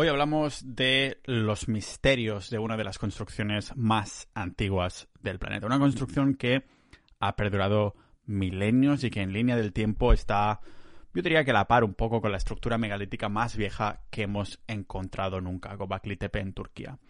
Hoy hablamos de los misterios de una de las construcciones más antiguas del planeta. Una construcción que ha perdurado milenios y que en línea del tiempo está, yo diría que a la par un poco con la estructura megalítica más vieja que hemos encontrado nunca, Gobekli Tepe en Turquía.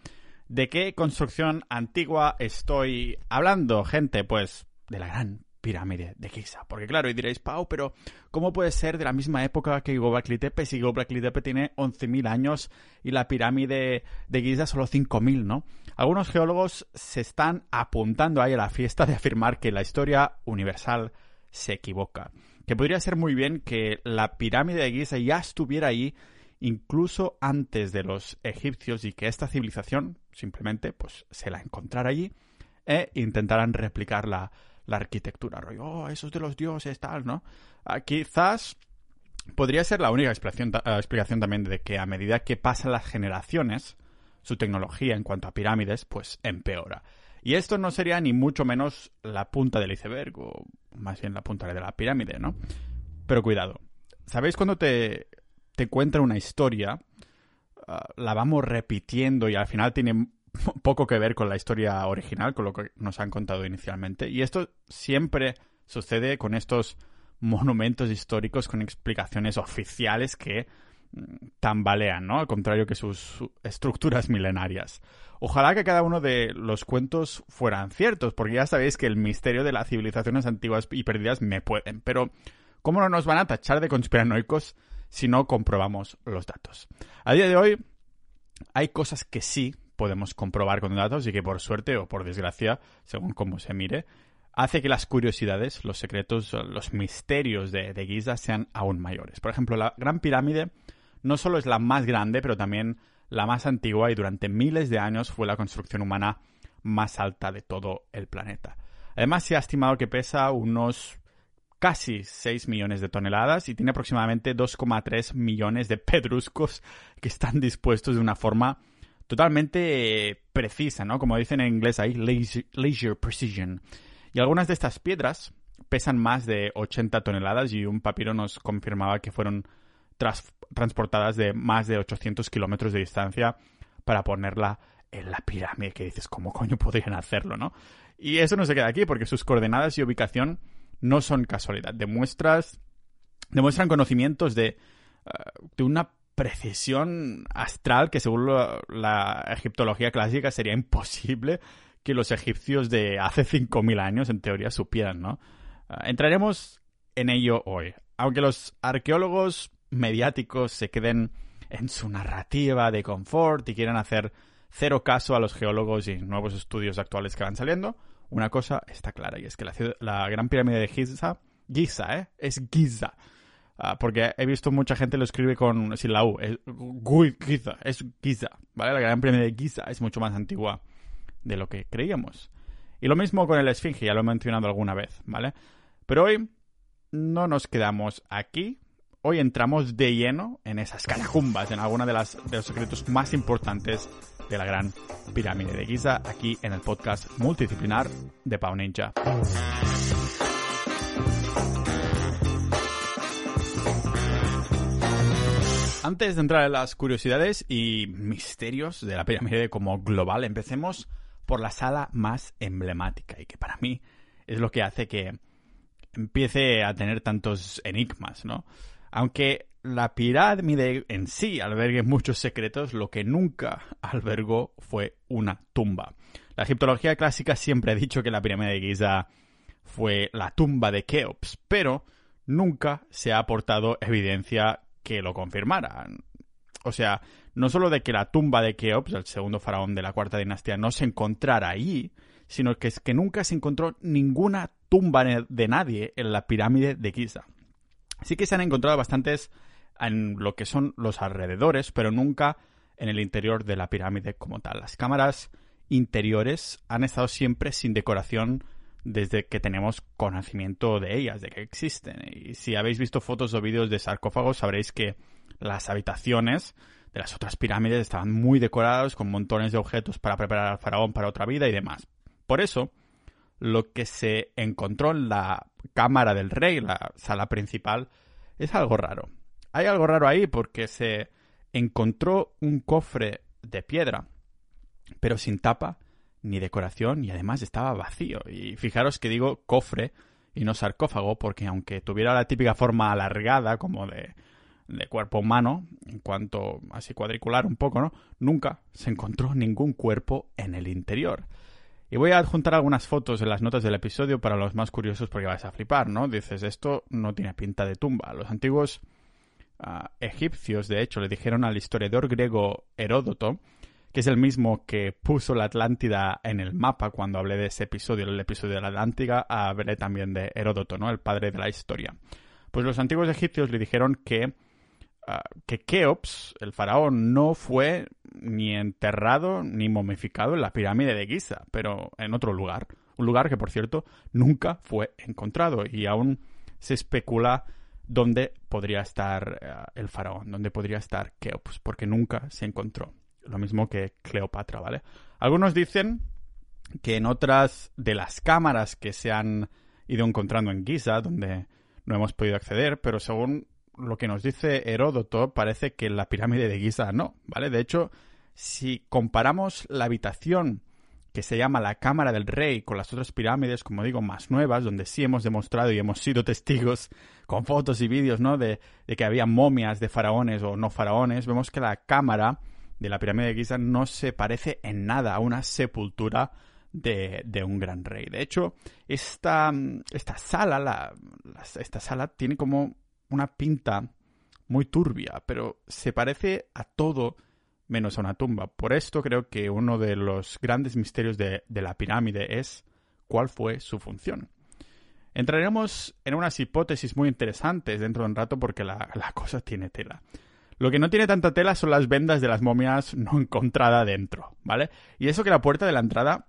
¿De qué construcción antigua estoy hablando, gente? Pues de la gran pirámide de Giza. Porque claro, y diréis, Pau, pero ¿cómo puede ser de la misma época que Gobekli Tepe si Gobekli Tepe tiene 11.000 años y la pirámide de Giza solo 5.000, ¿no? Algunos geólogos se están apuntando ahí a la fiesta de afirmar que la historia universal se equivoca. Que podría ser muy bien que la pirámide de Giza ya estuviera ahí incluso antes de los egipcios y que esta civilización simplemente pues se la encontrara allí e intentaran replicarla la arquitectura, rollo, oh, eso es de los dioses, tal, ¿no? Ah, quizás podría ser la única explicación, ah, explicación también de que a medida que pasan las generaciones, su tecnología en cuanto a pirámides, pues empeora. Y esto no sería ni mucho menos la punta del iceberg, o más bien la punta de la pirámide, ¿no? Pero cuidado. ¿Sabéis cuando te, te una historia? Ah, la vamos repitiendo y al final tiene poco que ver con la historia original, con lo que nos han contado inicialmente. Y esto siempre sucede con estos monumentos históricos con explicaciones oficiales que mm, tambalean, ¿no? Al contrario que sus estructuras milenarias. Ojalá que cada uno de los cuentos fueran ciertos, porque ya sabéis que el misterio de las civilizaciones antiguas y perdidas me pueden, pero ¿cómo no nos van a tachar de conspiranoicos si no comprobamos los datos? A día de hoy hay cosas que sí podemos comprobar con datos y que por suerte o por desgracia, según cómo se mire, hace que las curiosidades, los secretos, los misterios de, Giza sean aún mayores. Por ejemplo, la Gran Pirámide no solo es la más grande, pero también la más antigua y durante miles de años fue la construcción humana más alta de todo el planeta. Además, se ha estimado que pesa unos casi 6 millones de toneladas y tiene aproximadamente 2,3 millones de pedruscos que están dispuestos de una forma totalmente precisa, ¿no? Como dicen en inglés ahí, laser, precision. Y algunas de estas piedras pesan más de 80 toneladas y un papiro nos confirmaba que fueron transportadas de más de 800 kilómetros de distancia para ponerla en la pirámide, que dices, ¿cómo coño podrían hacerlo, no? Y eso no se queda aquí, porque sus coordenadas y ubicación no son casualidad. Demuestras, demuestran conocimientos de, eh, de una precisión astral que según la egiptología clásica sería imposible que los egipcios de hace 5.000 años en teoría supieran, ¿no? Ah, entraremos en ello hoy. Aunque los arqueólogos mediáticos se queden en su narrativa de confort y quieran hacer cero caso a los geólogos y nuevos estudios actuales que van saliendo, una cosa está clara y es que la, la gran pirámide de Giza, Giza, ¿eh? Es Giza Ah, porque he visto mucha gente lo escribe con sin la U. Es Giza, es ¿vale? La gran premia de Giza es mucho más antigua de lo que creíamos. Y lo mismo con el Esfinge, ya lo he mencionado alguna vez, ¿vale? Pero hoy no nos quedamos aquí. Hoy entramos de lleno en esas catacumbas, en alguna de, las, de los secretos más importantes de la gran pirámide de Giza, aquí en el podcast multidisciplinar de Pau Ninja. Antes de entrar en las curiosidades y misterios de la pirámide como global, empecemos por la sala más emblemática y que para mí es lo que hace que empiece a tener tantos enigmas, ¿no? Aunque la pirámide en sí albergue muchos secretos, lo que nunca albergó fue una tumba. La egiptología clásica siempre ha dicho que la pirámide de Giza fue la tumba de Keops, pero nunca se ha aportado evidencia que lo confirmaran. O sea, no solo de que la tumba de Keops, el segundo faraón de la cuarta dinastía, no se encontrara ahí, sino que es que nunca se encontró ninguna tumba de nadie en la pirámide de Giza. Sí que se han encontrado bastantes en lo que son los alrededores, pero nunca en el interior de la pirámide como tal. Las cámaras interiores han estado siempre sin decoración desde que tenemos conocimiento de ellas, de que existen. Y si habéis visto fotos o vídeos de sarcófagos, sabréis que las habitaciones de las otras pirámides estaban muy decoradas con montones de objetos para preparar al faraón para otra vida y demás. Por eso, lo que se encontró en la cámara del rey, la sala principal, es algo raro. Hay algo raro ahí porque se encontró un cofre de piedra, pero sin tapa ni decoración y además estaba vacío. Y fijaros que digo cofre y no sarcófago porque aunque tuviera la típica forma alargada como de, de cuerpo humano, en cuanto así cuadricular un poco, ¿no? Nunca se encontró ningún cuerpo en el interior. Y voy a adjuntar algunas fotos en las notas del episodio para los más curiosos porque vais a flipar, ¿no? Dices, esto no tiene pinta de tumba. Los antiguos ah, egipcios, de hecho, le dijeron al historiador griego Heródoto, que es el mismo que puso la Atlántida en el mapa cuando hablé de ese episodio, el episodio de la Atlántida, hablé también de Heródoto, ¿no? El padre de la historia. Pues los antiguos egipcios le dijeron que Ah, que Keops, el faraón, no fue ni enterrado ni momificado en la pirámide de Giza, pero en otro lugar. Un lugar que, por cierto, nunca fue encontrado y aún se especula dónde podría estar eh, el faraón, dónde podría estar Keops, porque nunca se encontró. Lo mismo que Cleopatra, ¿vale? Algunos dicen que en otras de las cámaras que se han ido encontrando en Giza, donde no hemos podido acceder, pero según lo que nos dice Heródoto parece que la pirámide de Giza no, ¿vale? De hecho, si comparamos la habitación que se llama la Cámara del Rey con las otras pirámides, como digo, más nuevas, donde sí hemos demostrado y hemos sido testigos con fotos y vídeos, ¿no? De, que había momias de faraones o no faraones, vemos que la cámara de la pirámide de Giza no se parece en nada a una sepultura de, un gran rey. De hecho, esta, esta sala, la, esta sala tiene como una pinta muy turbia, pero se parece a todo menos a una tumba. Por esto creo que uno de los grandes misterios de, la pirámide es cuál fue su función. Entraremos en unas hipótesis muy interesantes dentro de un rato porque la, cosa tiene tela. Lo que no tiene tanta tela son las vendas de las momias no encontradas dentro, ¿vale? Y eso que la puerta de la entrada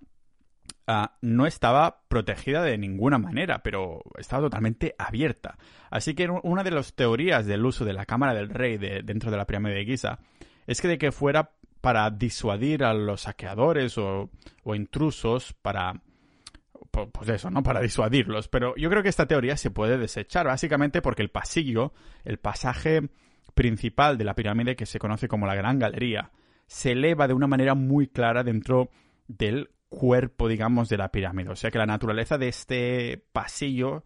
Ah, no estaba protegida de ninguna manera, pero estaba totalmente abierta. Así que una de las teorías del uso de la cámara del rey dentro de la pirámide de Giza es que de que fuera para disuadir a los saqueadores o, intrusos, para pues eso, ¿no? Para disuadirlos. Pero yo creo que esta teoría se puede desechar, básicamente porque el pasillo, el pasaje principal de la pirámide, que se conoce como la Gran Galería, se eleva de una manera muy clara dentro del cuerpo, digamos, de la pirámide. O sea que la naturaleza de este pasillo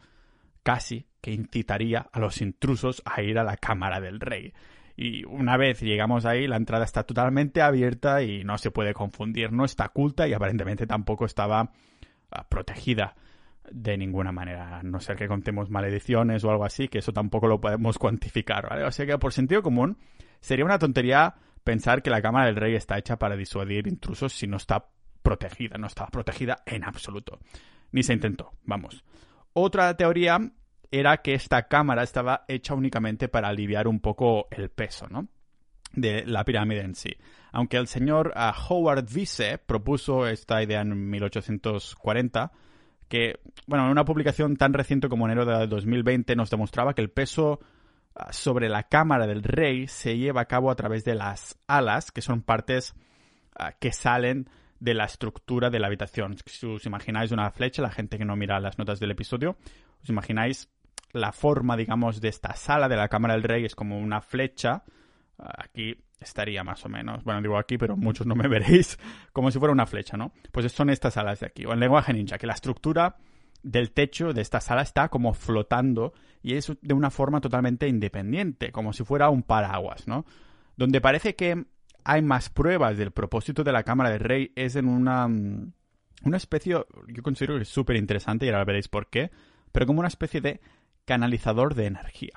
casi que incitaría a los intrusos a ir a la cámara del rey. Y una vez llegamos ahí, la entrada está totalmente abierta y no se puede confundir, no está oculta y aparentemente tampoco estaba ah, protegida de ninguna manera, no ser que contemos malediciones o algo así, que eso tampoco lo podemos cuantificar, ¿vale? O sea que por sentido común sería una tontería pensar que la cámara del rey está hecha para disuadir intrusos si no está protegida, no estaba protegida en absoluto. Ni se intentó, vamos. Otra teoría era que esta cámara estaba hecha únicamente para aliviar un poco el peso, ¿no? De la pirámide en sí. Aunque el señor ah, Howard Vise propuso esta idea en 1840, que, bueno, en una publicación tan reciente como enero de 2020 nos demostraba que el peso ah, sobre la cámara del rey se lleva a cabo a través de las alas, que son partes ah, que salen de la estructura de la habitación. Si os imagináis una flecha, la gente que no mira las notas del episodio, os imagináis la forma, digamos, de esta sala de la Cámara del Rey es como una flecha. Aquí estaría más o menos. Bueno, digo aquí, pero muchos no me veréis como si fuera una flecha, ¿no? Pues son estas salas de aquí. O en lenguaje ninja, que la estructura del techo de esta sala está como flotando y es de una forma totalmente independiente, como si fuera un paraguas, ¿no? Donde parece que hay más pruebas del propósito de la Cámara del Rey es en una, mm, una especie, yo considero que es súper interesante y ahora veréis por qué, pero como una especie de canalizador de energía.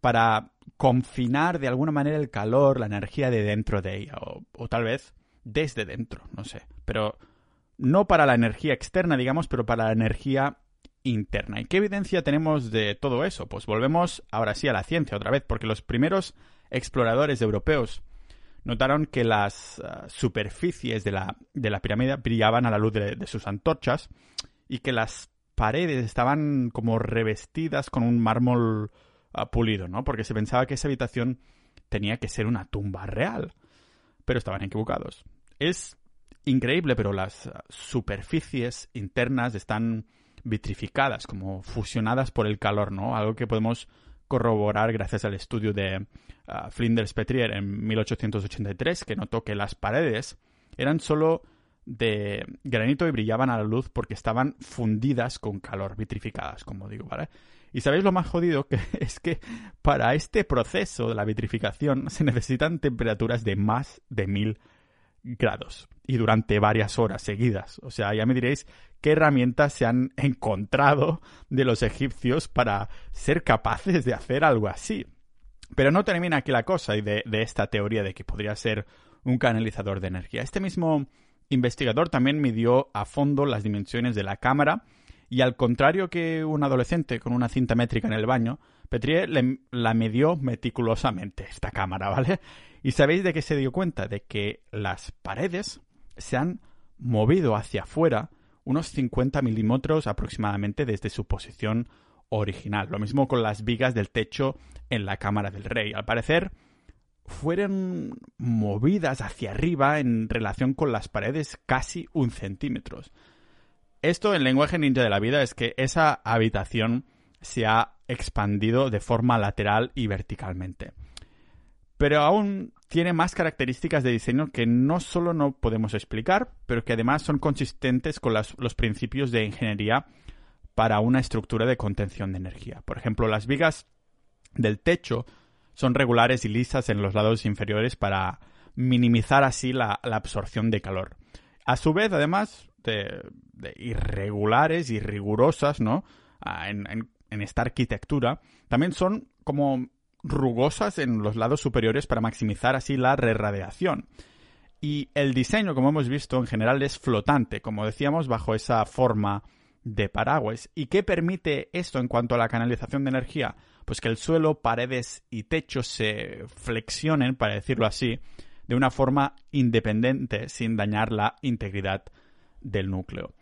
Para confinar de alguna manera el calor, la energía de dentro de ella, o, tal vez desde dentro, no sé. Pero no para la energía externa, digamos, pero para la energía interna. ¿Y qué evidencia tenemos de todo eso? Pues volvemos ahora sí a la ciencia otra vez, porque los primeros exploradores europeos notaron que las ah, superficies de la, de pirámide brillaban a la luz de, sus antorchas y que las paredes estaban como revestidas con un mármol pulido, ¿no? Porque se pensaba que esa habitación tenía que ser una tumba real. Pero estaban equivocados. Es increíble, pero las superficies internas están vitrificadas, como fusionadas por el calor, ¿no? Algo que podemos corroborar gracias al estudio de ah, Flinders Petrier en 1883, que notó que las paredes eran solo de granito y brillaban a la luz porque estaban fundidas con calor, vitrificadas, como digo, ¿vale? Y sabéis lo más jodido que es que para este proceso de la vitrificación se necesitan temperaturas de más de mil grados y durante varias horas seguidas. O sea, ya me diréis qué herramientas se han encontrado de los egipcios para ser capaces de hacer algo así. Pero no termina aquí la cosa y de, de esta teoría de que podría ser un canalizador de energía. Este mismo investigador también midió a fondo las dimensiones de la cámara y al contrario que un adolescente con una cinta métrica en el baño, Petrier la midió meticulosamente, esta cámara, ¿vale? ¿Y sabéis de qué se dio cuenta? De que las paredes se han movido hacia afuera unos 50 milímetros aproximadamente desde su posición original. Lo mismo con las vigas del techo en la cámara del rey. Al parecer, fueron movidas hacia arriba en relación con las paredes casi un centímetro. Esto en lenguaje ninja de la vida es que esa habitación se ha expandido de forma lateral y verticalmente. Pero aún tiene más características de diseño que no solo no podemos explicar, pero que además son consistentes con los principios de ingeniería para una estructura de contención de energía. Por ejemplo, las vigas del techo son regulares y lisas en los lados inferiores para minimizar así la, absorción de calor. A su vez, además de, irregulares y rigurosas, ¿no? Ah, en, esta arquitectura, también son como rugosas en los lados superiores para maximizar así la reradiación. Y el diseño, como hemos visto, en general es flotante, como decíamos, bajo esa forma de paraguas. ¿Y qué permite esto en cuanto a la canalización de energía? Pues que el suelo, paredes y techos se flexionen, para decirlo así, de una forma independiente, sin dañar la integridad del núcleo.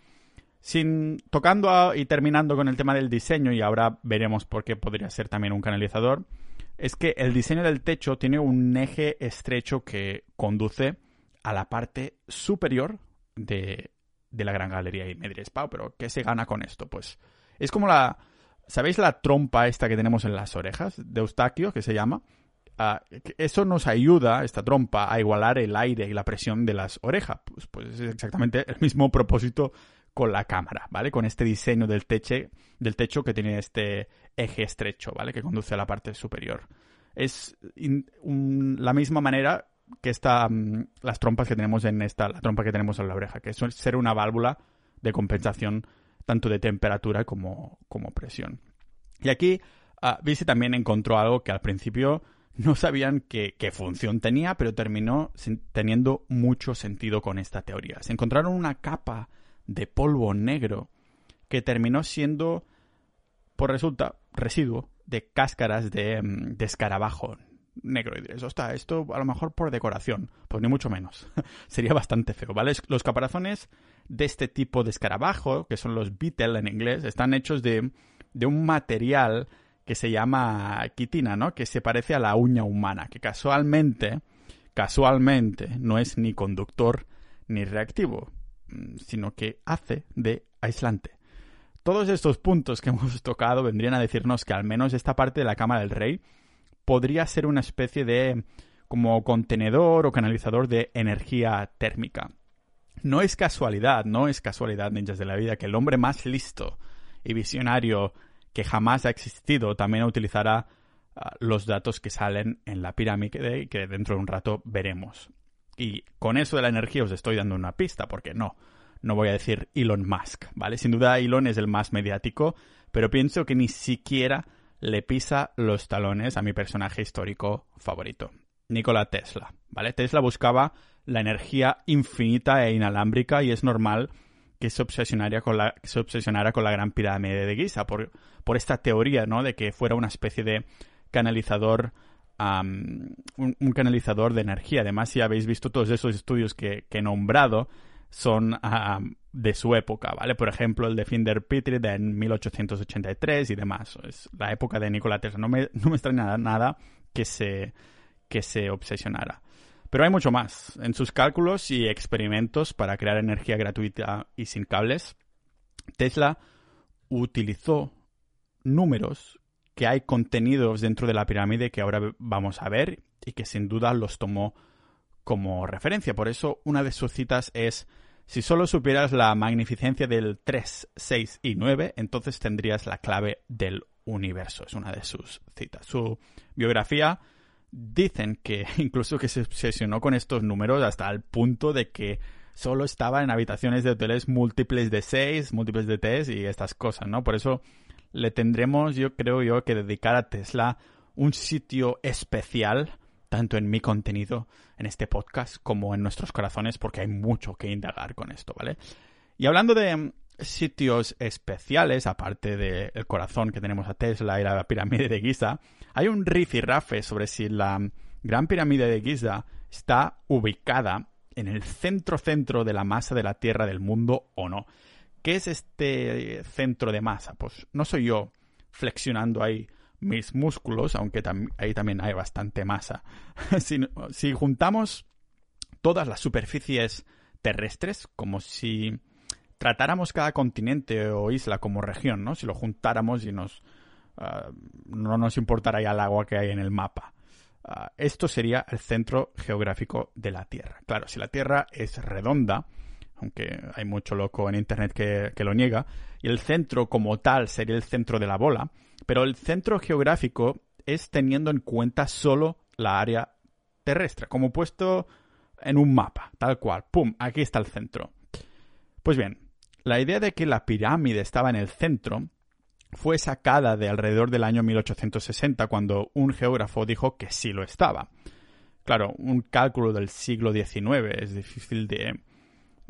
Sin tocando y terminando con el tema del diseño, y ahora veremos por qué podría ser también un canalizador, es que el diseño del techo tiene un eje estrecho que conduce a la parte superior de, de la gran galería. Y me diréis, Pau, ¿pero qué se gana con esto? Pues es como la, ¿Sabéis la trompa esta que tenemos en las orejas de Eustaquio, que se llama? Ah, eso nos ayuda, esta trompa, a igualar el aire y la presión de las orejas. Pues, pues, es exactamente el mismo propósito con la cámara, ¿vale? Con este diseño del, del techo que tiene este eje estrecho, ¿vale? Que conduce a la parte superior. Es la misma manera que esta, mm, las trompas que tenemos en esta, la trompa que tenemos en la oreja, que suele ser una válvula de compensación tanto de temperatura como, como presión. Y aquí uh, también encontró algo que al principio no sabían qué, función tenía, pero terminó teniendo mucho sentido con esta teoría. Se encontraron una capa de polvo negro que terminó siendo, por resulta, residuo de cáscaras de, mm, de escarabajo negro. Y diréis, está esto a lo mejor por decoración. Pues ni mucho menos. Sería bastante feo, ¿vale? Los caparazones de este tipo de escarabajo, que son los beetle en inglés, están hechos de, de un material que se llama quitina, ¿no? Que se parece a la uña humana, que casualmente, casualmente, no es ni conductor ni reactivo, sino que hace de aislante. Todos estos puntos que hemos tocado vendrían a decirnos que al menos esta parte de la Cámara del Rey podría ser una especie de como contenedor o canalizador de energía térmica. No es casualidad, no es casualidad, ninjas de la vida, que el hombre más listo y visionario que jamás ha existido también utilizará ah, los datos que salen en la pirámide que dentro de un rato veremos. Y con eso de la energía os estoy dando una pista, porque no, no voy a decir Elon Musk, ¿vale? Sin duda Elon es el más mediático, pero pienso que ni siquiera le pisa los talones a mi personaje histórico favorito, Nikola Tesla, ¿vale? Tesla buscaba la energía infinita e inalámbrica y es normal que se obsesionara con la, se obsesionara con la gran pirámide de Giza por, por esta teoría, ¿no? De que fuera una especie de canalizador, un, canalizador de energía. Además, si habéis visto todos esos estudios que, he nombrado, son de su época, ¿vale? Por ejemplo, el de Finder Petrie de 1883 y demás. Es la época de Nikola Tesla. No me, no me extraña nada que se, que se obsesionara. Pero hay mucho más. En sus cálculos y experimentos para crear energía gratuita y sin cables, Tesla utilizó números que hay contenidos dentro de la pirámide que ahora vamos a ver y que sin duda los tomó como referencia. Por eso una de sus citas es, si solo supieras la magnificencia del 3, 6 y 9, entonces tendrías la clave del universo. Es una de sus citas. Su biografía dicen que incluso que se obsesionó con estos números hasta el punto de que solo estaba en habitaciones de hoteles múltiples de 6, múltiples de 3 y estas cosas, ¿no? Por eso le tendremos, yo creo yo, que dedicar a Tesla un sitio especial tanto en mi contenido, en este podcast, como en nuestros corazones, porque hay mucho que indagar con esto, ¿vale? Y hablando de mm, sitios especiales, aparte del corazón que tenemos a Tesla y la pirámide de Giza, hay un rafe sobre si la gran pirámide de Giza está ubicada en el centro-centro de la masa de la Tierra del mundo o no. ¿Qué es este centro de masa? Pues no soy yo flexionando ahí mis músculos, aunque ahí también hay bastante masa. si, juntamos todas las superficies terrestres, como si tratáramos cada continente o isla como región, ¿no? Si lo juntáramos y nos ah, no nos importara ya el agua que hay en el mapa. Ah, esto sería el centro geográfico de la Tierra. Claro, si la Tierra es redonda, aunque hay mucho loco en Internet que, lo niega, y el centro como tal sería el centro de la bola, pero el centro geográfico es teniendo en cuenta solo la área terrestre, como puesto en un mapa, tal cual. ¡Pum! Aquí está el centro. Pues bien, la idea de que la pirámide estaba en el centro fue sacada de alrededor del año 1860 cuando un geógrafo dijo que sí lo estaba. Claro, un cálculo del siglo XIX es difícil de,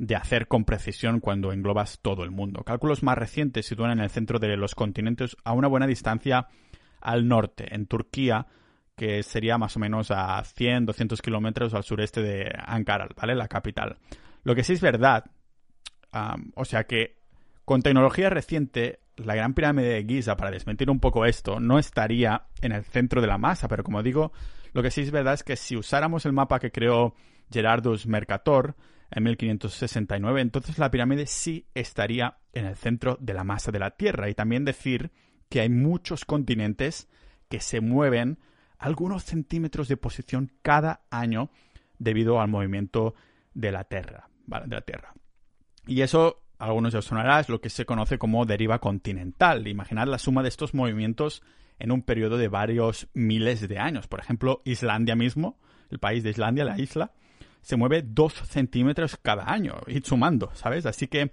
de hacer con precisión cuando englobas todo el mundo. Cálculos más recientes sitúan en el centro de los continentes a una buena distancia al norte, en Turquía, que sería más o menos a 100, 200 kilómetros al sureste de Ankara, ¿vale? La capital. Lo que sí es verdad, o sea que con tecnología reciente, la Gran Pirámide de Giza, para desmentir un poco esto, no estaría en el centro de la masa, pero como digo, lo que sí es verdad es que si usáramos el mapa que creó Gerardus Mercator, en 1569, entonces la pirámide sí estaría en el centro de la masa de la Tierra. Y también decir que hay muchos continentes que se mueven algunos centímetros de posición cada año debido al movimiento de la Tierra. De la Tierra. Y eso, a algunos ya os sonará, es lo que se conoce como deriva continental. Imaginad la suma de estos movimientos en un periodo de varios miles de años. Por ejemplo, Islandia mismo, el país de Islandia, la isla, se mueve dos centímetros cada año, y sumando, ¿sabes? Así que,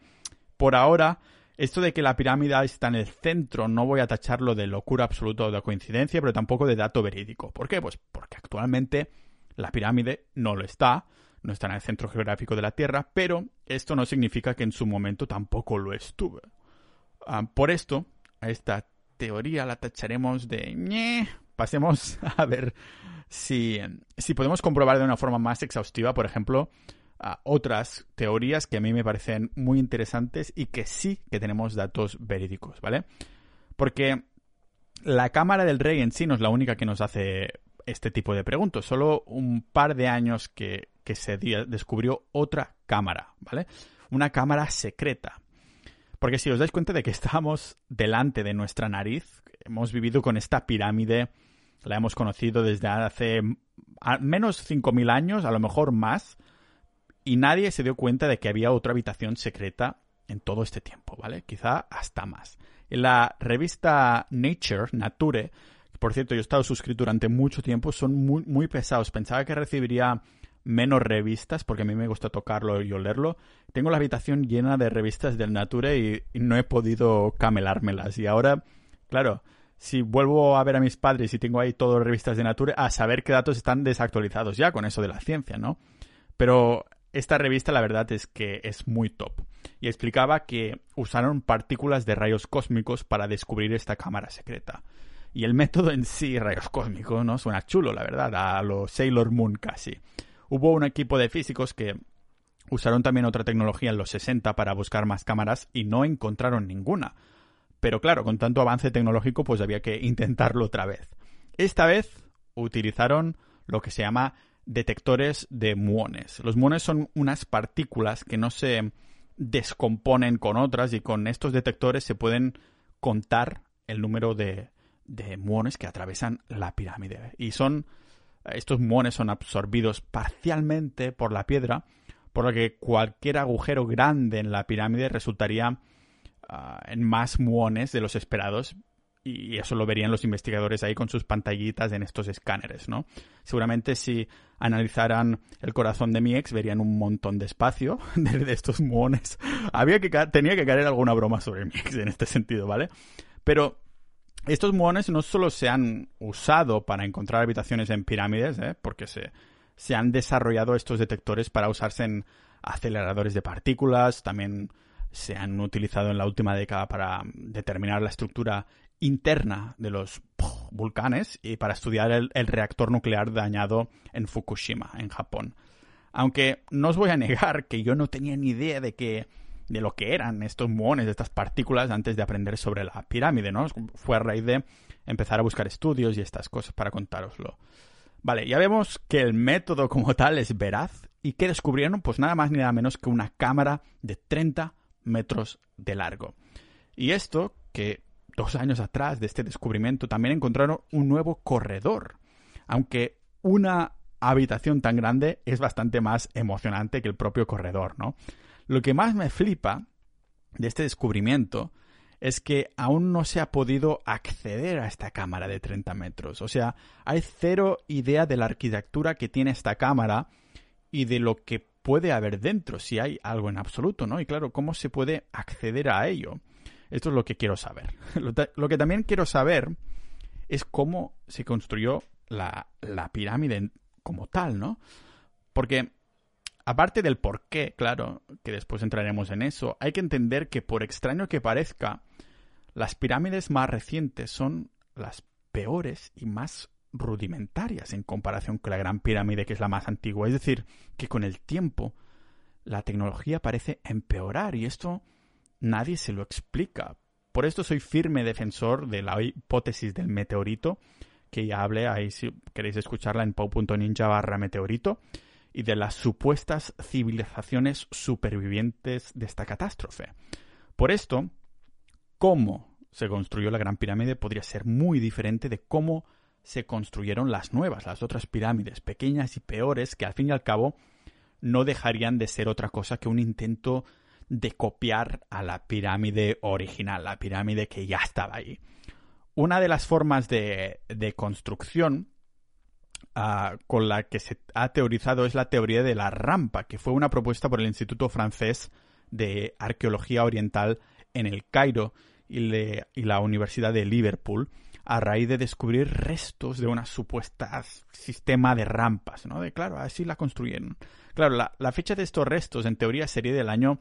por ahora, esto de que la pirámide está en el centro no voy a tacharlo de locura absoluta o de coincidencia, pero tampoco de dato verídico. ¿Por qué? Pues porque actualmente la pirámide no lo está, no está en el centro geográfico de la Tierra, pero esto no significa que en su momento tampoco lo estuvo. Ah, por esto, a esta teoría la tacharemos de... Pasemos a ver si, podemos comprobar de una forma más exhaustiva, por ejemplo, otras teorías que a mí me parecen muy interesantes y que sí que tenemos datos verídicos, ¿vale? Porque la cámara del rey en sí no es la única que nos hace este tipo de preguntas. Solo un par de años que, que se descubrió otra cámara, ¿vale? Una cámara secreta. Porque si os dais cuenta de que estamos delante de nuestra nariz, hemos vivido con esta pirámide la hemos conocido desde hace al menos 5.000 años, a lo mejor más, y nadie se dio cuenta de que había otra habitación secreta en todo este tiempo, ¿vale? Quizá hasta más. En la revista Nature, Nature, por cierto, yo he estado suscrito durante mucho tiempo, son muy, muy pesados. Pensaba que recibiría menos revistas, porque a mí me gusta tocarlo y olerlo. Tengo la habitación llena de revistas del Nature y, y no he podido camelármelas. Y ahora, claro, si vuelvo a ver a mis padres y tengo ahí todas revistas de Nature, a saber qué datos están desactualizados ya con eso de la ciencia, ¿no? Pero esta revista la verdad es que es muy top. Y explicaba que usaron partículas de rayos cósmicos para descubrir esta cámara secreta. Y el método en sí, rayos cósmicos, ¿no? Suena chulo, la verdad, a los Sailor Moon casi. Hubo un equipo de físicos que usaron también otra tecnología en los 60 para buscar más cámaras y no encontraron ninguna. Pero claro, con tanto avance tecnológico, pues había que intentarlo otra vez. Esta vez utilizaron lo que se llama detectores de muones. Los muones son unas partículas que no se descomponen con otras y con estos detectores se pueden contar el número de, de muones que atravesan la pirámide. Y son. Estos muones son absorbidos parcialmente por la piedra, por lo que cualquier agujero grande en la pirámide resultaría ah, en más muones de los esperados y eso lo verían los investigadores ahí con sus pantallitas en estos escáneres, ¿no? Seguramente si analizaran el corazón de mi ex verían un montón de espacio de, estos muones. Había que tenía que caer alguna broma sobre mi ex en este sentido, ¿vale? Pero estos muones no solo se han usado para encontrar habitaciones en pirámides, ¿eh? porque se, se han desarrollado estos detectores para usarse en aceleradores de partículas, también se han utilizado en la última década para determinar la estructura interna de los volcanes y para estudiar el, reactor nuclear dañado en Fukushima, en Japón. Aunque no os voy a negar que yo no tenía ni idea de que de lo que eran estos muones, estas partículas, antes de aprender sobre la pirámide, ¿no? Fue a raíz de empezar a buscar estudios y estas cosas para contároslo. Vale, ya vemos que el método como tal es veraz y que descubrieron pues nada más ni nada menos que una cámara de 30 metros de largo. Y esto, que dos años atrás de este descubrimiento también encontraron un nuevo corredor, aunque una habitación tan grande es bastante más emocionante que el propio corredor, ¿no? Lo que más me flipa de este descubrimiento es que aún no se ha podido acceder a esta cámara de 30 metros. O sea, hay cero idea de la arquitectura que tiene esta cámara y de lo que puede haber dentro, si hay algo en absoluto, ¿no? Y claro, ¿cómo se puede acceder a ello? Esto es lo que quiero saber. Lo, que también quiero saber es cómo se construyó la, pirámide como tal, ¿no? Porque aparte del por qué, claro, que después entraremos en eso, hay que entender que por extraño que parezca, las pirámides más recientes son las peores y más rudimentarias en comparación con la Gran Pirámide, que es la más antigua. Es decir, que con el tiempo la tecnología parece empeorar y esto nadie se lo explica. Por esto soy firme defensor de la hipótesis del meteorito, que ya hablé ahí si queréis escucharla en pau.ninja barra meteorito, y de las supuestas civilizaciones supervivientes de esta catástrofe. Por esto, cómo se construyó la Gran Pirámide podría ser muy diferente de cómo se construyeron las nuevas, las otras pirámides, pequeñas y peores, que al fin y al cabo no dejarían de ser otra cosa que un intento de copiar a la pirámide original, la pirámide que ya estaba ahí. Una de las formas de, construcción ah, con la que se ha teorizado es la teoría de la rampa, que fue una propuesta por el Instituto Francés de Arqueología Oriental en el Cairo y la Universidad de Liverpool a raíz de descubrir restos de una supuesta sistema de rampas, ¿no? De claro, así la construyeron. Claro, la, fecha de estos restos en teoría sería del año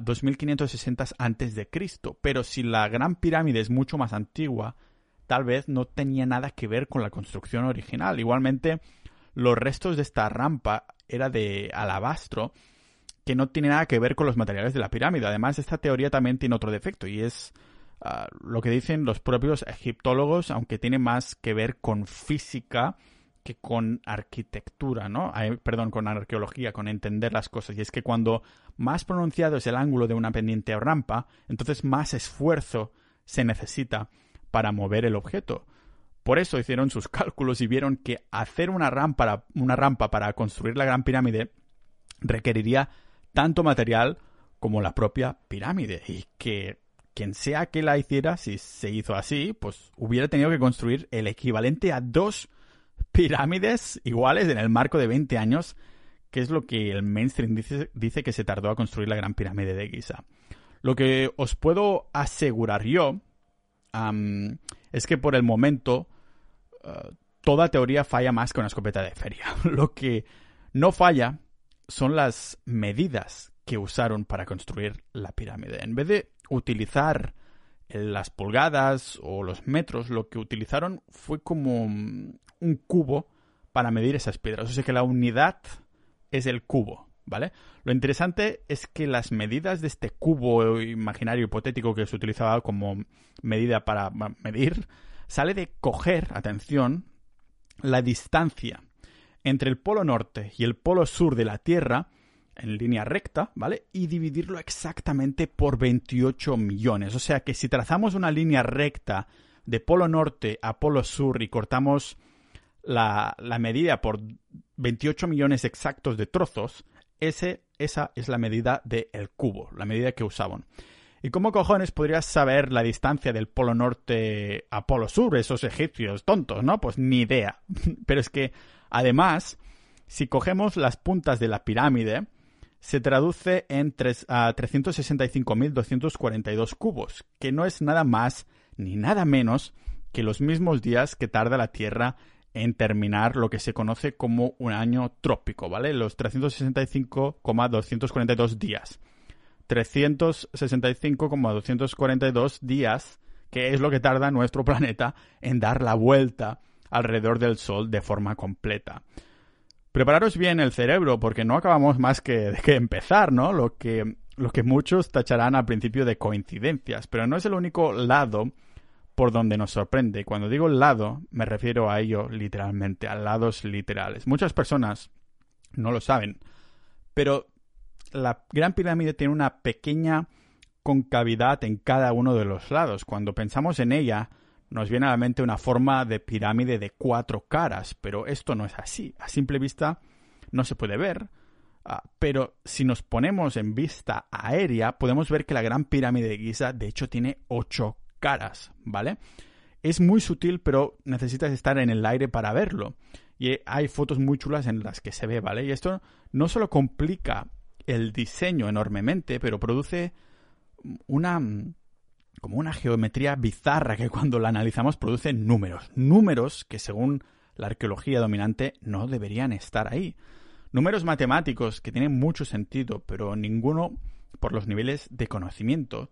2560 antes de Cristo. Pero si la Gran Pirámide es mucho más antigua, tal vez no tenía nada que ver con la construcción original. Igualmente, los restos de esta rampa era de alabastro, que no tiene nada que ver con los materiales de la pirámide. Además, esta teoría también tiene otro defecto y es ah, lo que dicen los propios egiptólogos, aunque tiene más que ver con física que con arquitectura, ¿no? perdón, con arqueología, con entender las cosas. Y es que cuando más pronunciado es el ángulo de una pendiente o rampa, entonces más esfuerzo se necesita para mover el objeto. Por eso hicieron sus cálculos y vieron que hacer una rampa, una rampa para construir la gran pirámide requeriría tanto material como la propia pirámide y que quien sea que la hiciera, si se hizo así, pues hubiera tenido que construir el equivalente a dos pirámides iguales en el marco de 20 años, que es lo que el mainstream dice, que se tardó a construir la Gran Pirámide de Giza. Lo que os puedo asegurar yo es que por el momento uh, toda teoría falla más que una escopeta de feria. lo que no falla son las medidas que usaron para construir la pirámide. En vez de utilizar las pulgadas o los metros, lo que utilizaron fue como un cubo para medir esas piedras. O sea que la unidad es el cubo, ¿vale? Lo interesante es que las medidas de este cubo imaginario hipotético que se utilizaba como medida para medir, sale de coger, atención, la distancia entre el polo norte y el polo sur de la Tierra en línea recta, ¿vale? Y dividirlo exactamente por 28 millones. O sea que si trazamos una línea recta de polo norte a polo sur y cortamos la, medida por 28 millones exactos de trozos, ese, esa es la medida del cubo, la medida que usaban. ¿Y cómo cojones podrías saber la distancia del polo norte a polo sur, esos egipcios tontos, no? Pues ni idea. Pero es que, además, si cogemos las puntas de la pirámide, se traduce en 365.242 cubos, que no es nada más ni nada menos que los mismos días que tarda la Tierra en terminar lo que se conoce como un año trópico, ¿vale? Los 365,242 días. 365,242 días, que es lo que tarda nuestro planeta en dar la vuelta alrededor del Sol de forma completa. Prepararos bien el cerebro porque no acabamos más que, que empezar, ¿no? Lo que, lo que muchos tacharán al principio de coincidencias, pero no es el único lado por donde nos sorprende. Cuando digo lado, me refiero a ello literalmente, a lados literales. Muchas personas no lo saben, pero la Gran Pirámide tiene una pequeña concavidad en cada uno de los lados. Cuando pensamos en ella, nos viene a la mente una forma de pirámide de cuatro caras, pero esto no es así. A simple vista no se puede ver, ah, pero si nos ponemos en vista aérea, podemos ver que la gran pirámide de Giza de hecho tiene ocho caras, ¿vale? Es muy sutil, pero necesitas estar en el aire para verlo. Y hay fotos muy chulas en las que se ve, ¿vale? Y esto no solo complica el diseño enormemente, pero produce una como una geometría bizarra que cuando la analizamos produce números, números que según la arqueología dominante no deberían estar ahí. Números matemáticos que tienen mucho sentido, pero ninguno por los niveles de conocimiento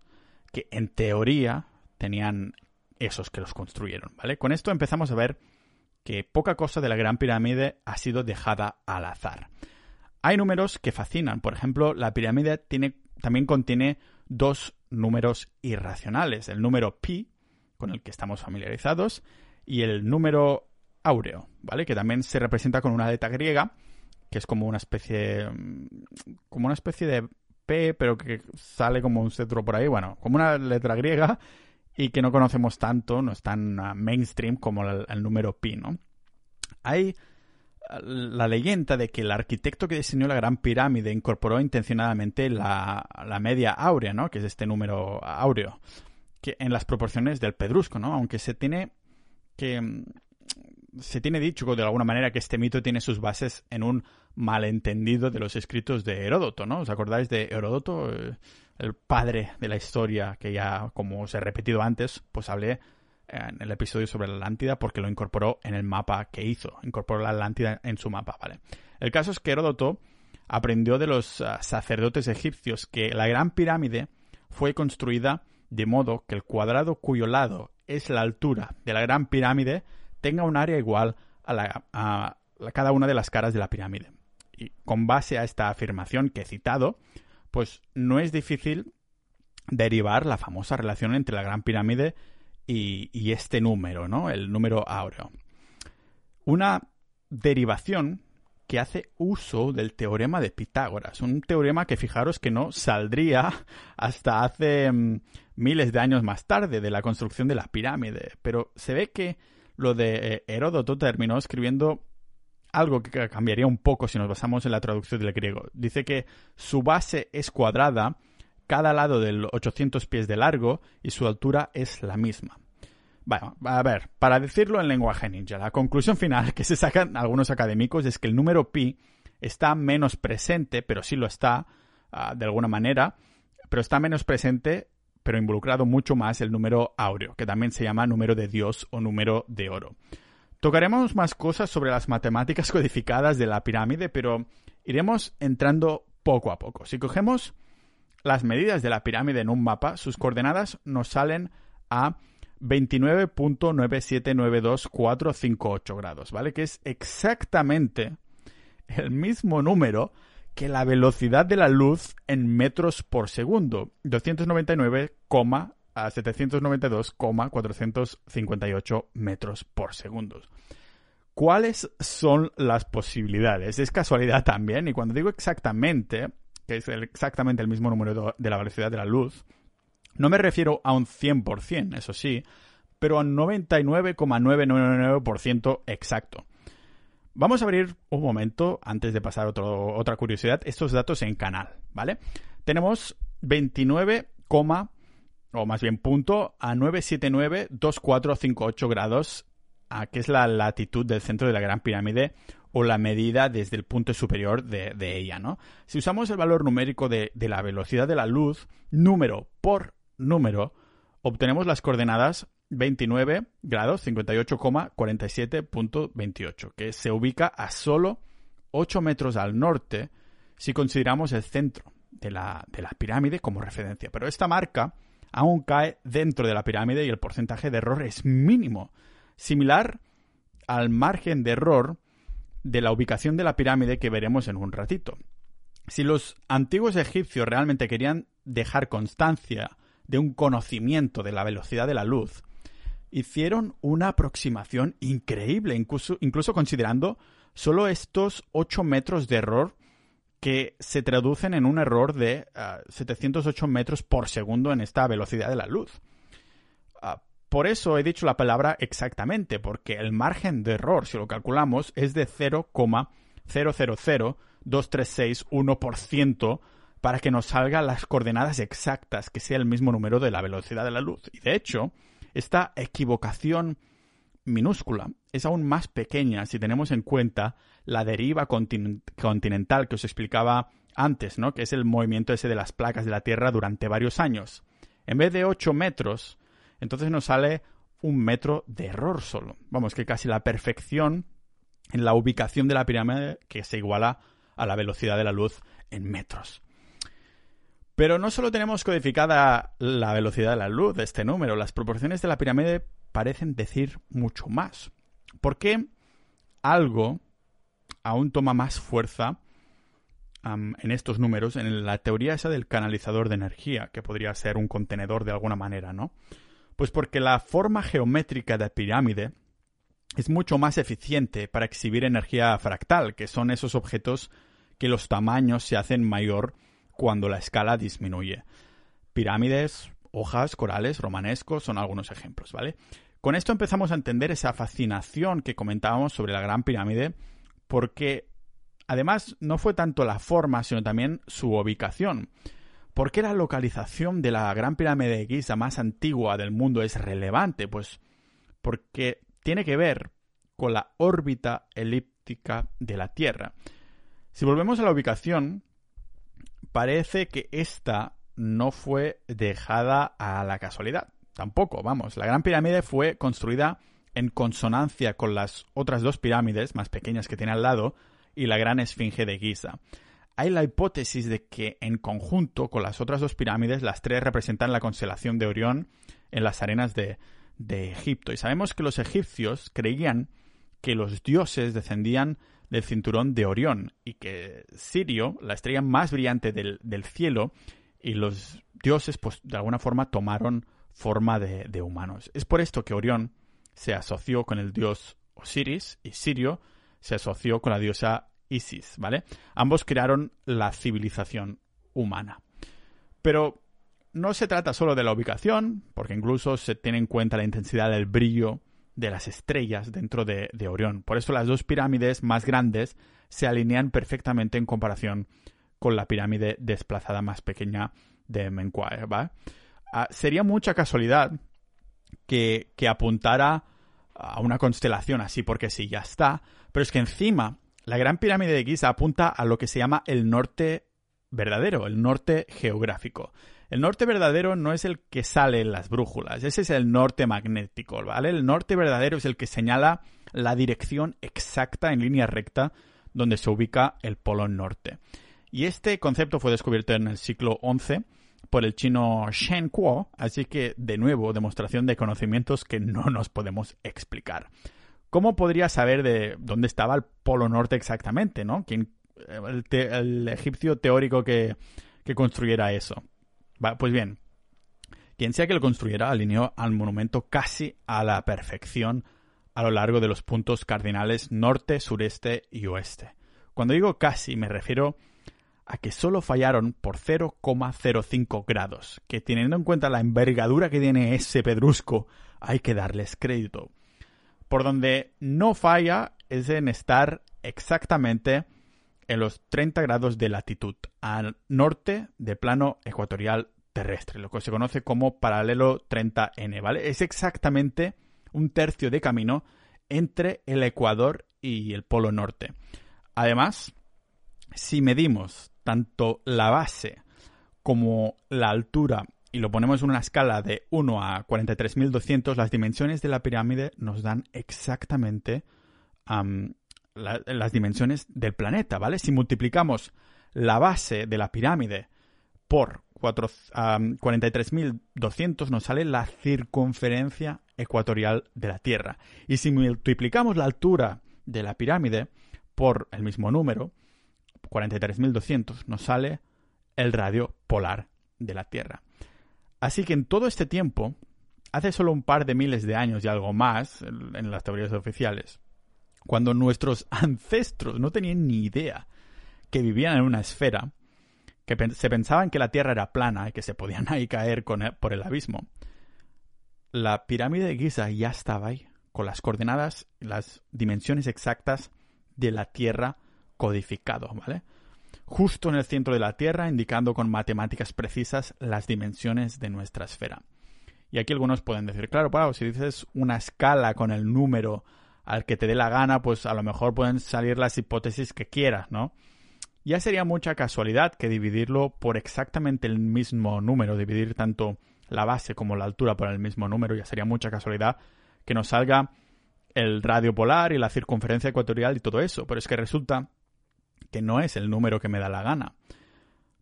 que en teoría tenían esos que los construyeron, ¿vale? Con esto empezamos a ver que poca cosa de la Gran Pirámide ha sido dejada al azar. Hay números que fascinan, por ejemplo, la pirámide tiene, también contiene dos números irracionales, el número pi, con el que estamos familiarizados, y el número áureo, ¿vale? Que también se representa con una letra griega, que es como una especie mm, como una especie de P, pero que sale como un cetro por ahí, bueno, como una letra griega y que no conocemos tanto, no es tan ah, mainstream como el, el número pi, ¿no? Hay la leyenda de que el arquitecto que diseñó la Gran Pirámide incorporó intencionadamente la, media áurea, ¿no? Que es este número áureo, que en las proporciones del pedrusco, ¿no? Aunque se tiene que mm, se tiene dicho de alguna manera que este mito tiene sus bases en un malentendido de los escritos de Heródoto, ¿no? ¿Os acordáis de Heródoto, eh, el padre de la historia que ya, como os he repetido antes, pues hablé en el episodio sobre la Atlántida porque lo incorporó en el mapa que hizo. Incorporó la Atlántida en su mapa, ¿vale? El caso es que Heródoto aprendió de los ah, sacerdotes egipcios que la Gran Pirámide fue construida de modo que el cuadrado cuyo lado es la altura de la Gran Pirámide tenga un área igual a, la, a cada una de las caras de la pirámide. Y con base a esta afirmación que he citado, pues no es difícil derivar la famosa relación entre la Gran Pirámide y, este número, ¿no? El número áureo. Una derivación que hace uso del teorema de Pitágoras, un teorema que fijaros que no saldría hasta hace mm, miles de años más tarde de la construcción de la pirámide, pero se ve que lo de eh, Heródoto terminó escribiendo algo que cambiaría un poco si nos basamos en la traducción del griego. Dice que su base es cuadrada cada lado del 800 pies de largo y su altura es la misma. Bueno, a ver, para decirlo en lenguaje ninja, la conclusión final que se sacan algunos académicos es que el número pi está menos presente, pero sí lo está ah, de alguna manera, pero está menos presente, pero involucrado mucho más el número áureo, que también se llama número de Dios o número de oro. Tocaremos más cosas sobre las matemáticas codificadas de la pirámide, pero iremos entrando poco a poco. Si cogemos las medidas de la pirámide en un mapa, sus coordenadas nos salen a 29.9792458 grados, ¿vale? Que es exactamente el mismo número que la velocidad de la luz en metros por segundo, 299,792,458 metros por segundo. ¿Cuáles son las posibilidades? Es casualidad también, y cuando digo exactamente, que es exactamente el mismo número de la velocidad de la luz, no me refiero a un 100%, eso sí, pero a 99,999% exacto. Vamos a abrir un momento, antes de pasar a otra curiosidad, estos datos en canal, ¿vale? Tenemos 29, o más bien punto, a 9792458 grados, a, que es la latitud del centro de la Gran Pirámide, o la medida desde el punto superior de, ella, ¿no? Si usamos el valor numérico de, la velocidad de la luz, número por número, obtenemos las coordenadas 29 grados 58,47.28, que se ubica a solo 8 metros al norte si consideramos el centro de la, de la pirámide como referencia. Pero esta marca aún cae dentro de la pirámide y el porcentaje de error es mínimo, similar al margen de error de la ubicación de la pirámide que veremos en un ratito. Si los antiguos egipcios realmente querían dejar constancia de un conocimiento de la velocidad de la luz, hicieron una aproximación increíble, incluso, incluso considerando solo estos 8 metros de error que se traducen en un error de 708 ah, metros por segundo en esta velocidad de la luz. Por eso he dicho la palabra exactamente, porque el margen de error, si lo calculamos, es de 0,000236,1% para que nos salgan las coordenadas exactas, que sea el mismo número de la velocidad de la luz. Y de hecho, esta equivocación minúscula es aún más pequeña si tenemos en cuenta la deriva continental que os explicaba antes, ¿no? Que es el movimiento ese de las placas de la Tierra durante varios años. En vez de 8 metros, entonces nos sale un metro de error solo. Vamos, que casi la perfección en la ubicación de la pirámide que se iguala a la velocidad de la luz en metros. Pero no solo tenemos codificada la velocidad de la luz, este número, las proporciones de la pirámide parecen decir mucho más. ¿Por qué algo aún toma más fuerza en estos números, en la teoría esa del canalizador de energía, que podría ser un contenedor de alguna manera, ¿no? Pues porque la forma geométrica de pirámide es mucho más eficiente para exhibir energía fractal, que son esos objetos que los tamaños se hacen mayor cuando la escala disminuye. Pirámides, hojas, corales, romanescos son algunos ejemplos, ¿vale? Con esto empezamos a entender esa fascinación que comentábamos sobre la Gran Pirámide, porque además no fue tanto la forma, sino también su ubicación. ¿Por qué la localización de la Gran Pirámide de Giza más antigua del mundo es relevante? Pues porque tiene que ver con la órbita elíptica de la Tierra. Si volvemos a la ubicación, parece que esta no fue dejada a la casualidad. Tampoco, vamos. La Gran Pirámide fue construida en consonancia con las otras dos pirámides más pequeñas que tiene al lado y la Gran Esfinge de Giza. Hay la hipótesis de que en conjunto con las otras dos pirámides, las tres representan la constelación de Orión en las arenas de, Egipto. Y sabemos que los egipcios creían que los dioses descendían del cinturón de Orión y que Sirio, la estrella más brillante del, cielo, y los dioses, pues de alguna forma tomaron forma de, de, humanos. Es por esto que Orión se asoció con el dios Osiris y Sirio se asoció con la diosa Isis, ¿vale? Ambos crearon la civilización humana. Pero no se trata solo de la ubicación, porque incluso se tiene en cuenta la intensidad del brillo de las estrellas dentro de, Orión. Por eso las dos pirámides más grandes se alinean perfectamente en comparación con la pirámide desplazada más pequeña de Menquire. Ah, sería mucha casualidad que, que apuntara a una constelación así porque sí, ya está. Pero es que encima la gran pirámide de Giza apunta a lo que se llama el norte verdadero, el norte geográfico. El norte verdadero no es el que sale en las brújulas, ese es el norte magnético, ¿vale? El norte verdadero es el que señala la dirección exacta en línea recta donde se ubica el polo norte. Y este concepto fue descubierto en el siglo XI por el chino Shen Kuo, así que de nuevo demostración de conocimientos que no nos podemos explicar. ¿Cómo podría saber de dónde estaba el polo norte exactamente, no? el, egipcio teórico que construyera eso pues bien, quien sea que lo construyera alineó al monumento casi a la perfección a lo largo de los puntos cardinales norte, sureste y oeste. Cuando digo casi me refiero a que solo fallaron por 0,05 grados, que teniendo en cuenta la envergadura que tiene ese pedrusco, hay que darles crédito. Por donde no falla es en estar exactamente en los 30 grados de latitud, al norte del plano ecuatorial terrestre, lo que se conoce como paralelo 30N, ¿vale? Es exactamente un tercio de camino entre el Ecuador y el Polo Norte. Además, si medimos tanto la base como la altura y lo ponemos en una escala de 1 a 43.200, las dimensiones de la pirámide nos dan exactamente las dimensiones del planeta, ¿vale? Si multiplicamos la base de la pirámide por 43.200 nos sale la circunferencia ecuatorial de la Tierra. Y si multiplicamos la altura de la pirámide por el mismo número, 43.200, nos sale el radio polar de la Tierra. Así que en todo este tiempo, hace solo un par de miles de años y algo más, en las teorías oficiales, cuando nuestros ancestros no tenían ni idea que vivían en una esfera, que se pensaban que la Tierra era plana y que se podían ahí caer por el abismo, la pirámide de Giza ya estaba ahí, con las coordenadas, las dimensiones exactas de la Tierra codificado, ¿vale? Justo en el centro de la Tierra, indicando con matemáticas precisas las dimensiones de nuestra esfera. Y aquí algunos pueden decir, claro, si dices una escala con el número al que te dé la gana, pues a lo mejor pueden salir las hipótesis que quieras, ¿no? Ya sería mucha casualidad que dividirlo por exactamente el mismo número, dividir tanto la base como la altura por el mismo número, ya sería mucha casualidad que nos salga el radio polar y la circunferencia ecuatorial y todo eso, pero es que resulta que no es el número que me da la gana.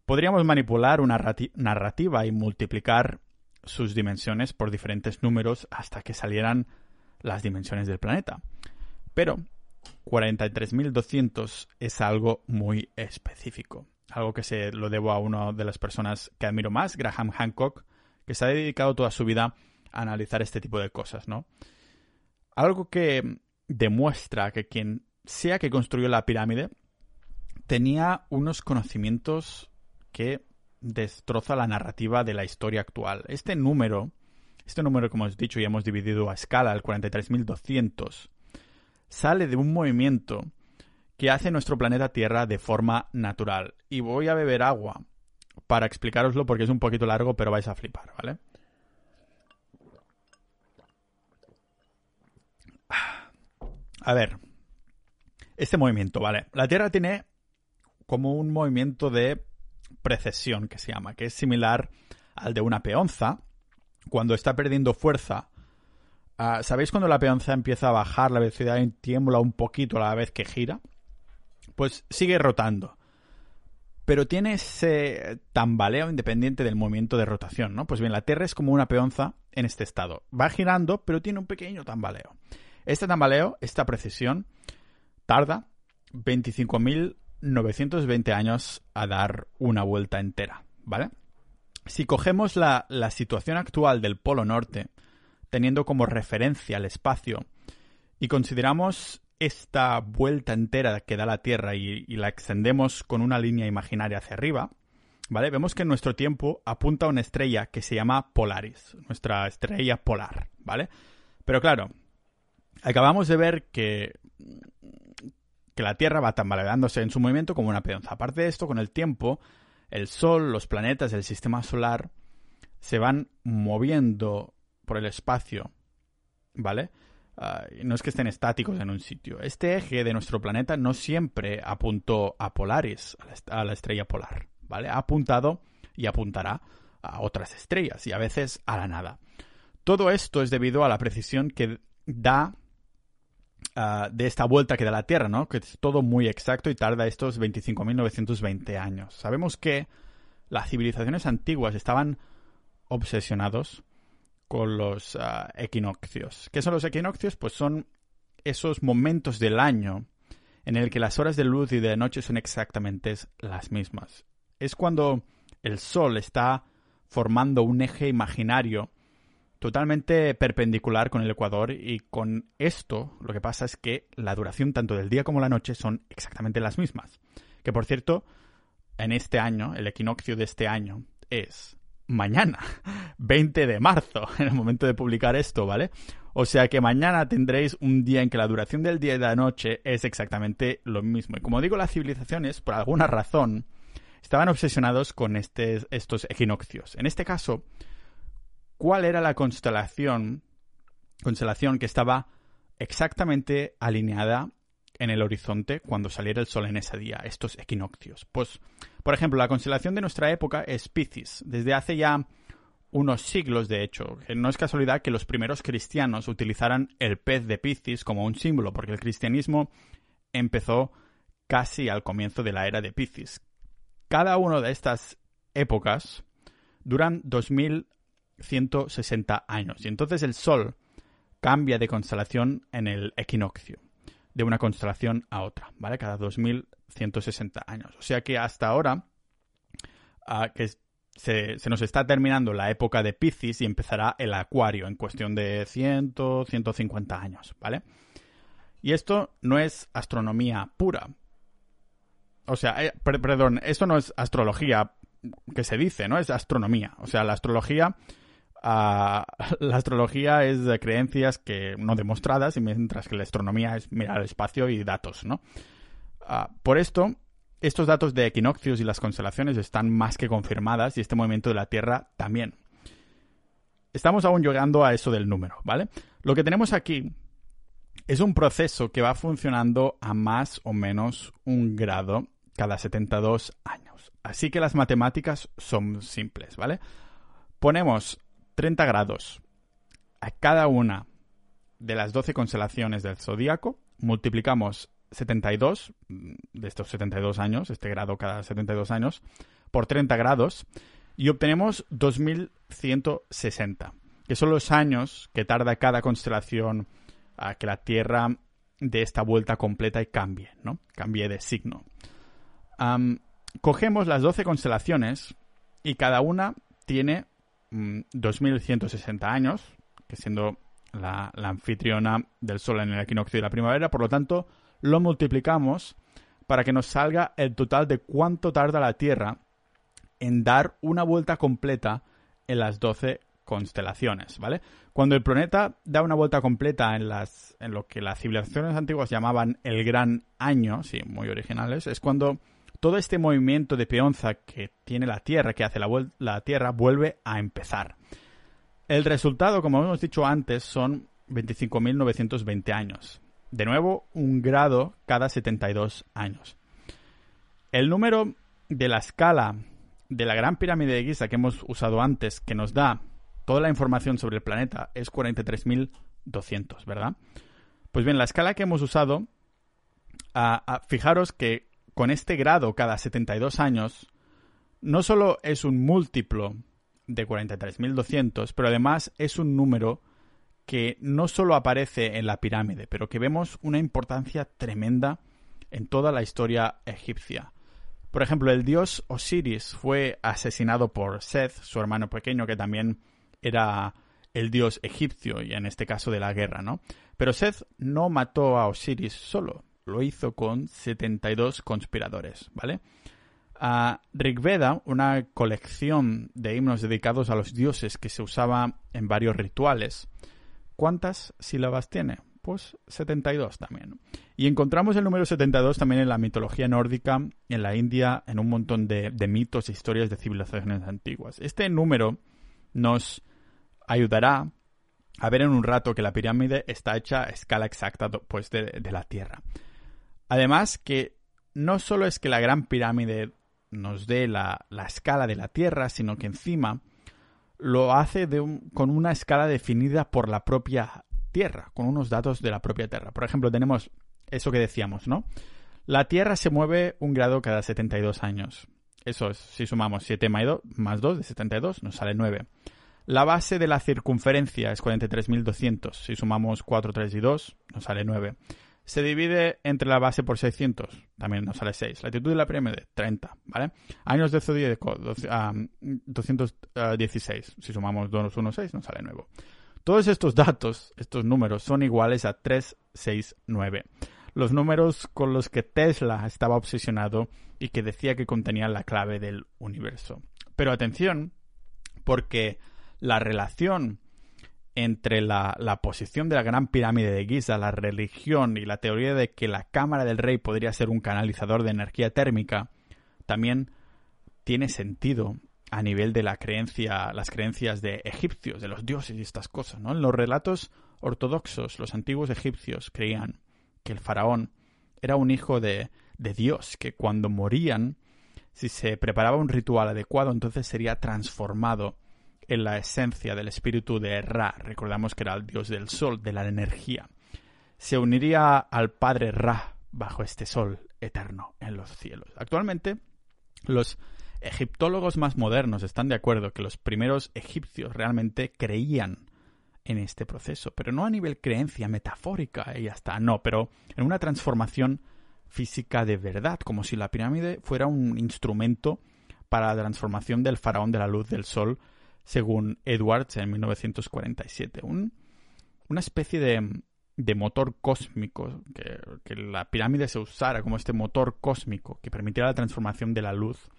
Podríamos manipular una narrativa y multiplicar sus dimensiones por diferentes números hasta que salieran las dimensiones del planeta. Pero 43.200 es algo muy específico. Algo que se lo debo a una de las personas que admiro más, Graham Hancock, que se ha dedicado toda su vida a analizar este tipo de cosas, ¿no? Algo que demuestra que quien sea que construyó la pirámide tenía unos conocimientos que destroza la narrativa de la historia actual. Este número, este número como hemos dicho y hemos dividido a escala, el 43.200, sale de un movimiento que hace nuestro planeta Tierra de forma natural. Y voy a beber agua para explicaroslo porque es un poquito largo, pero vais a flipar, ¿vale? A ver, este movimiento, ¿vale? La Tierra tiene como un movimiento de precesión que se llama, que es similar al de una peonza. Cuando está perdiendo fuerza, ah, ¿sabéis cuando la peonza empieza a bajar la velocidad y tiembla un poquito a la vez que gira? Pues sigue rotando pero tiene ese tambaleo independiente del movimiento de rotación, ¿no? Pues bien, la Tierra es como una peonza en este estado. Va girando, pero tiene un pequeño tambaleo. Este tambaleo, esta precisión, tarda 25.920 años a dar una vuelta entera, ¿vale? Si cogemos la, la situación actual del Polo Norte, teniendo como referencia el espacio, y consideramos esta vuelta entera que da la Tierra y, la extendemos con una línea imaginaria hacia arriba, ¿vale? Vemos que en nuestro tiempo apunta a una estrella que se llama Polaris, nuestra estrella polar, ¿vale? Pero claro, acabamos de ver que, que la Tierra va tambaleándose en su movimiento como una peonza. Aparte de esto, con el tiempo, el Sol, los planetas del sistema solar se van moviendo por el espacio, ¿vale? no es que estén estáticos en un sitio. Este eje de nuestro planeta no siempre apuntó a Polaris, a la estrella polar, ¿vale? Ha apuntado y apuntará a otras estrellas y a veces a la nada. Todo esto es debido a la precisión que da ah, de esta vuelta que da la Tierra, ¿no? Que es todo muy exacto y tarda estos 25.920 años. Sabemos que las civilizaciones antiguas estaban obsesionados con los ah, equinoccios. ¿Qué son los equinoccios? Pues son esos momentos del año en el que las horas de luz y de noche son exactamente las mismas. Es cuando el Sol está formando un eje imaginario totalmente perpendicular con el ecuador y con esto lo que pasa es que la duración tanto del día como la noche son exactamente las mismas. Que por cierto, en este año, el equinoccio de este año, es mañana, 20 de marzo, en el momento de publicar esto, ¿vale? O sea que mañana tendréis un día en que la duración del día y de la noche es exactamente lo mismo. Y como digo, las civilizaciones, por alguna razón, estaban obsesionados con este, estos equinoccios. En este caso, ¿cuál era la constelación, constelación que estaba exactamente alineada en el horizonte cuando saliera el sol en ese día, estos equinoccios? Pues, por ejemplo, la constelación de nuestra época es Piscis. Desde hace ya unos siglos, de hecho. No es casualidad que los primeros cristianos utilizaran el pez de Piscis como un símbolo, porque el cristianismo empezó casi al comienzo de la era de Piscis. Cada una de estas épocas duran 2160 años, y entonces el Sol cambia de constelación en el equinoccio, de una constelación a otra, ¿vale? Cada 2160 años. O sea que hasta ahora, uh, que se, nos está terminando la época de Piscis y empezará el Acuario en cuestión de 100, 150 años, ¿vale? Y esto no es astronomía pura. O sea, eh, perdón, esto no es astrología que se dice, ¿no? Es astronomía. O sea, la astrología... Ah, la astrología es creencias que no demostradas, mientras que la astronomía es mirar el espacio y datos, ¿no? Ah, por esto, estos datos de equinoccios y las constelaciones están más que confirmadas y este movimiento de la Tierra también. Estamos aún llegando a eso del número, ¿vale? Lo que tenemos aquí es un proceso que va funcionando a más o menos un grado cada 72 años. Así que las matemáticas son simples, ¿vale? Ponemos 30 grados a cada una de las 12 constelaciones del zodíaco, multiplicamos 72, de estos 72 años, este grado cada 72 años, por 30 grados, y obtenemos 2160, que son los años que tarda cada constelación a que la Tierra dé esta vuelta completa y cambie, ¿no? Cambie de signo. cogemos las 12 constelaciones y cada una tiene 2160 mm, años, que siendo la, la anfitriona del Sol en el equinoccio de la primavera, por lo tanto, lo multiplicamos para que nos salga el total de cuánto tarda la Tierra en dar una vuelta completa en las 12 constelaciones, ¿vale? Cuando el planeta da una vuelta completa en, las, en lo que las civilizaciones antiguas llamaban el gran año, sí, muy originales, es cuando todo este movimiento de peonza que tiene la Tierra, que hace la, Tierra, vuelve a empezar. El resultado, como hemos dicho antes, son 25.920 años. De nuevo, un grado cada 72 años. El número de la escala de la Gran Pirámide de Giza que hemos usado antes, que nos da toda la información sobre el planeta, es 43.200, ¿verdad? Pues bien, la escala que hemos usado, fijaros que con este grado cada 72 años, no solo es un múltiplo de 43.200, pero además es un número que no solo aparece en la pirámide, pero que vemos una importancia tremenda en toda la historia egipcia. Por ejemplo, el dios Osiris fue asesinado por Seth, su hermano pequeño, que también era el dios egipcio, y en este caso de la guerra, ¿no? Pero Seth no mató a Osiris solo, lo hizo con 72 conspiradores, ¿vale? A Rigveda, una colección de himnos dedicados a los dioses que se usaba en varios rituales, ¿Cuántas sílabas tiene? Pues 72 también. Y encontramos el número 72 también en la mitología nórdica, en la India, en un montón de, mitos e historias de civilizaciones antiguas. Este número nos ayudará a ver en un rato que la pirámide está hecha a escala exacta pues, de, la Tierra. Además que no solo es que la gran pirámide nos dé la, la escala de la Tierra, sino que encima lo hace con una escala definida por la propia Tierra, con unos datos de la propia Tierra. Por ejemplo, tenemos eso que decíamos, ¿no? La Tierra se mueve un grado cada 72 años. Eso es, si sumamos 7 más 2 de 72, nos sale 9. La base de la circunferencia es 43.200. Si sumamos 4, 3 y 2, nos sale 9 se divide entre la base por 600, también nos sale 6. Latitud de la pirámide, 30, ¿vale? Años de zodíaco, 216. Si sumamos 2, 1, 6, nos sale nuevo. Todos estos datos, estos números, son iguales a 3, 6, 9. los números con los que Tesla estaba obsesionado y que decía que contenían la clave del universo. Pero atención, porque la relación entre la, la, posición de la gran pirámide de Giza, la religión y la teoría de que la cámara del rey podría ser un canalizador de energía térmica, también tiene sentido a nivel de la creencia, las creencias de egipcios, de los dioses y estas cosas, ¿no? En los relatos ortodoxos, los antiguos egipcios creían que el faraón era un hijo de, de Dios, que cuando morían, si se preparaba un ritual adecuado, entonces sería transformado en la esencia del espíritu de Ra. Recordamos que era el dios del sol, de la energía. Se uniría al padre Ra bajo este sol eterno en los cielos. Actualmente, los egiptólogos más modernos están de acuerdo que los primeros egipcios realmente creían en este proceso, pero no a nivel creencia metafórica y ya está, no, pero en una transformación física de verdad, como si la pirámide fuera un instrumento para la transformación del faraón de la luz del sol, según Edwards en 1947. una especie de, de motor cósmico, que, que, la pirámide se usara como este motor cósmico que permitiera la transformación de la luz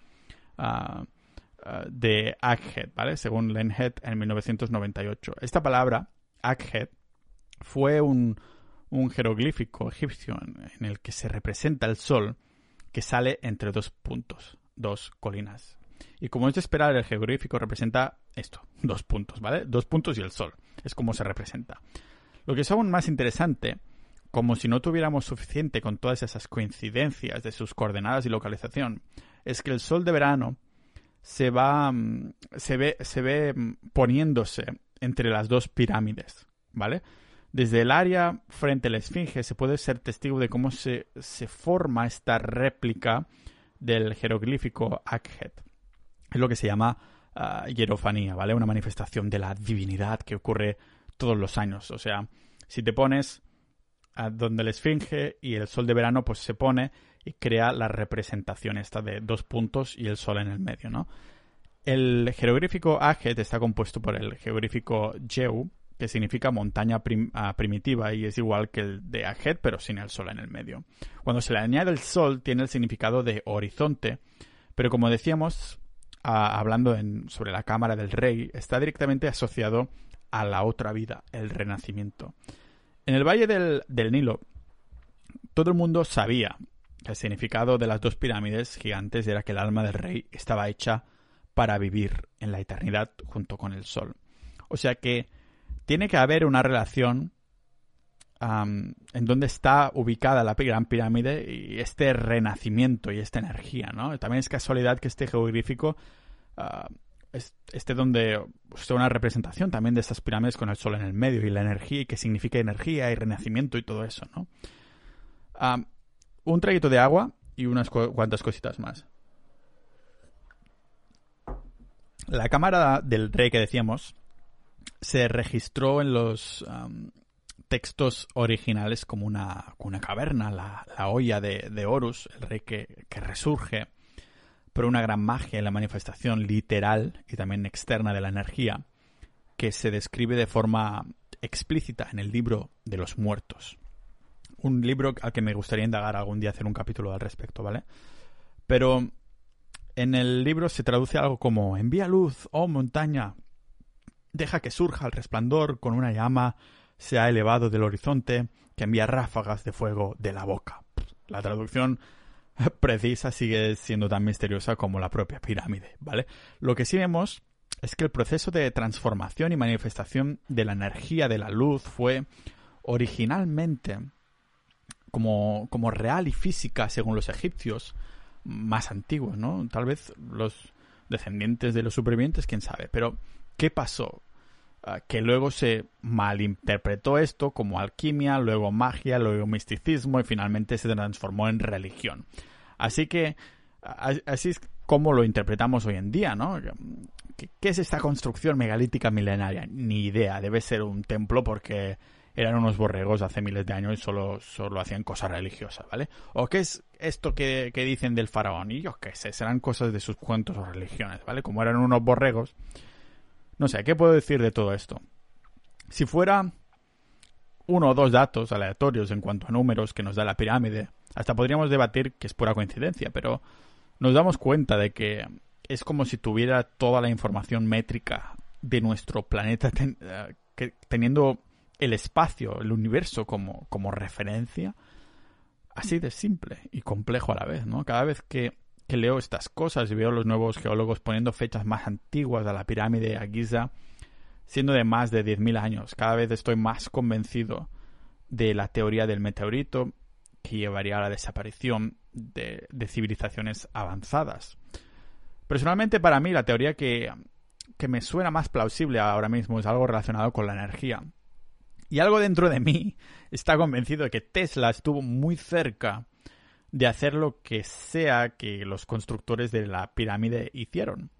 Ah, ah, de Aghed, ¿vale? Según Lenhead en 1998. Esta palabra, Aghed, fue un, un jeroglífico egipcio en, el que se representa el sol que sale entre dos puntos, dos colinas. Y como es de esperar, el jeroglífico representa esto, dos puntos, ¿vale? Dos puntos y el sol. Es como se representa. Lo que es aún más interesante, como si no tuviéramos suficiente con todas esas coincidencias de sus coordenadas y localización, es que el sol de verano se va mm, se ve se ve mm, poniéndose entre las dos pirámides, ¿vale? Desde el área frente a la esfinge se puede ser testigo de cómo se, se forma esta réplica del jeroglífico Akhet. Es lo que se llama hierofanía, ¿vale? Una manifestación de la divinidad que ocurre todos los años. O sea, si te pones a donde la esfinge y el sol de verano, pues se pone y crea la representación esta de dos puntos y el sol en el medio, ¿no? El jeroglífico Ajet está compuesto por el jeroglífico Jeu, que significa montaña ah, primitiva y es igual que el de Ajet, pero sin el sol en el medio. Cuando se le añade el sol, tiene el significado de horizonte, pero como decíamos, hablando sobre la cámara del rey, está directamente asociado a la otra vida, el renacimiento. En el valle del, del Nilo, todo el mundo sabía el significado de las dos pirámides gigantes era que el alma del rey estaba hecha para vivir en la eternidad junto con el sol. O sea que tiene que haber una relación en donde está ubicada la gran pirámide y este renacimiento y esta energía, ¿no? También es casualidad que este geográfico uh, esté donde sea una representación también de estas pirámides con el sol en el medio y la energía y que significa energía y renacimiento y todo eso, ¿no? un traguito de agua y unas cuantas cositas más. La cámara del rey que decíamos se registró en los textos originales como una, una caverna, la, olla de, Horus, el rey que, que resurge, por una gran magia en la manifestación literal y también externa de la energía, que se describe de forma explícita en el libro de los muertos un libro al que me gustaría indagar algún día hacer un capítulo al respecto, ¿vale? Pero en el libro se traduce algo como envía luz, oh montaña, deja que surja el resplandor con una llama se ha elevado del horizonte que envía ráfagas de fuego de la boca. La traducción precisa sigue siendo tan misteriosa como la propia pirámide, ¿vale? Lo que sí vemos es que el proceso de transformación y manifestación de la energía de la luz fue originalmente como, como real y física según los egipcios más antiguos, ¿no? Tal vez los descendientes de los supervivientes, quién sabe. Pero, ¿qué pasó? Ah, que luego se malinterpretó esto como alquimia, luego magia, luego misticismo y finalmente se transformó en religión. Así que así es como lo interpretamos hoy en día, ¿no? ¿Qué, es esta construcción megalítica milenaria? Ni idea, debe ser un templo porque eran unos borregos hace miles de años y solo, solo hacían cosas religiosas, ¿vale? ¿O qué es esto que, dicen del faraón? Y yo qué sé, serán cosas de sus cuentos o religiones, ¿vale? Como eran unos borregos. No sé, ¿qué puedo decir de todo esto? Si fuera uno o dos datos aleatorios en cuanto a números que nos da la pirámide, hasta podríamos debatir que es pura coincidencia, pero nos damos cuenta de que es como si tuviera toda la información métrica de nuestro planeta eh, teniendo el espacio, el universo como, como referencia, así de simple y complejo a la vez, ¿no? Cada vez que, leo estas cosas y veo los nuevos geólogos poniendo fechas más antiguas a la pirámide a Giza, siendo de más de 10.000 años, cada vez estoy más convencido de la teoría del meteorito que llevaría a la desaparición de, civilizaciones avanzadas. Personalmente, para mí, la teoría que, que me suena más plausible ahora mismo es algo relacionado con la energía. Y algo dentro de mí está convencido de que Tesla estuvo muy cerca de hacer lo que sea que los constructores de la pirámide hicieron.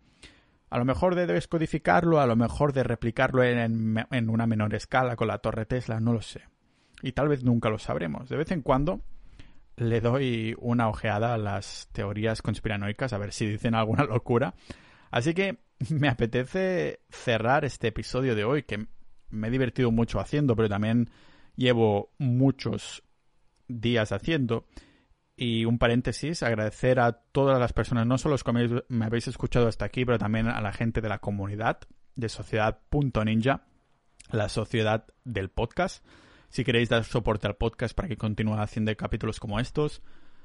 A lo mejor de descodificarlo, a lo mejor de replicarlo en, en, una menor escala con la torre Tesla, no lo sé. Y tal vez nunca lo sabremos. De vez en cuando le doy una ojeada a las teorías conspiranoicas a ver si dicen alguna locura. Así que me apetece cerrar este episodio de hoy, que me he divertido mucho haciendo, pero también llevo muchos días haciendo. Y un paréntesis, agradecer a todas las personas, no solo los que me habéis escuchado hasta aquí, pero también a la gente de la comunidad de Sociedad.ninja, la sociedad del podcast. Si queréis dar soporte al podcast para que continúe haciendo capítulos como estos,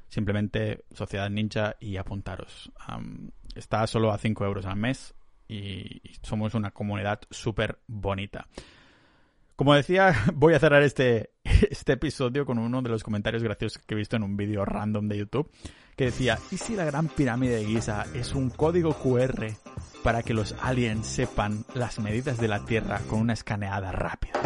simplemente Sociedad Ninja y apuntaros. está solo a 5 euros al mes y somos una comunidad súper bonita. Como decía, voy a cerrar este, este episodio con uno de los comentarios graciosos que he visto en un vídeo random de YouTube que decía, ¿y si la gran pirámide de Giza es un código QR para que los aliens sepan las medidas de la Tierra con una escaneada rápida?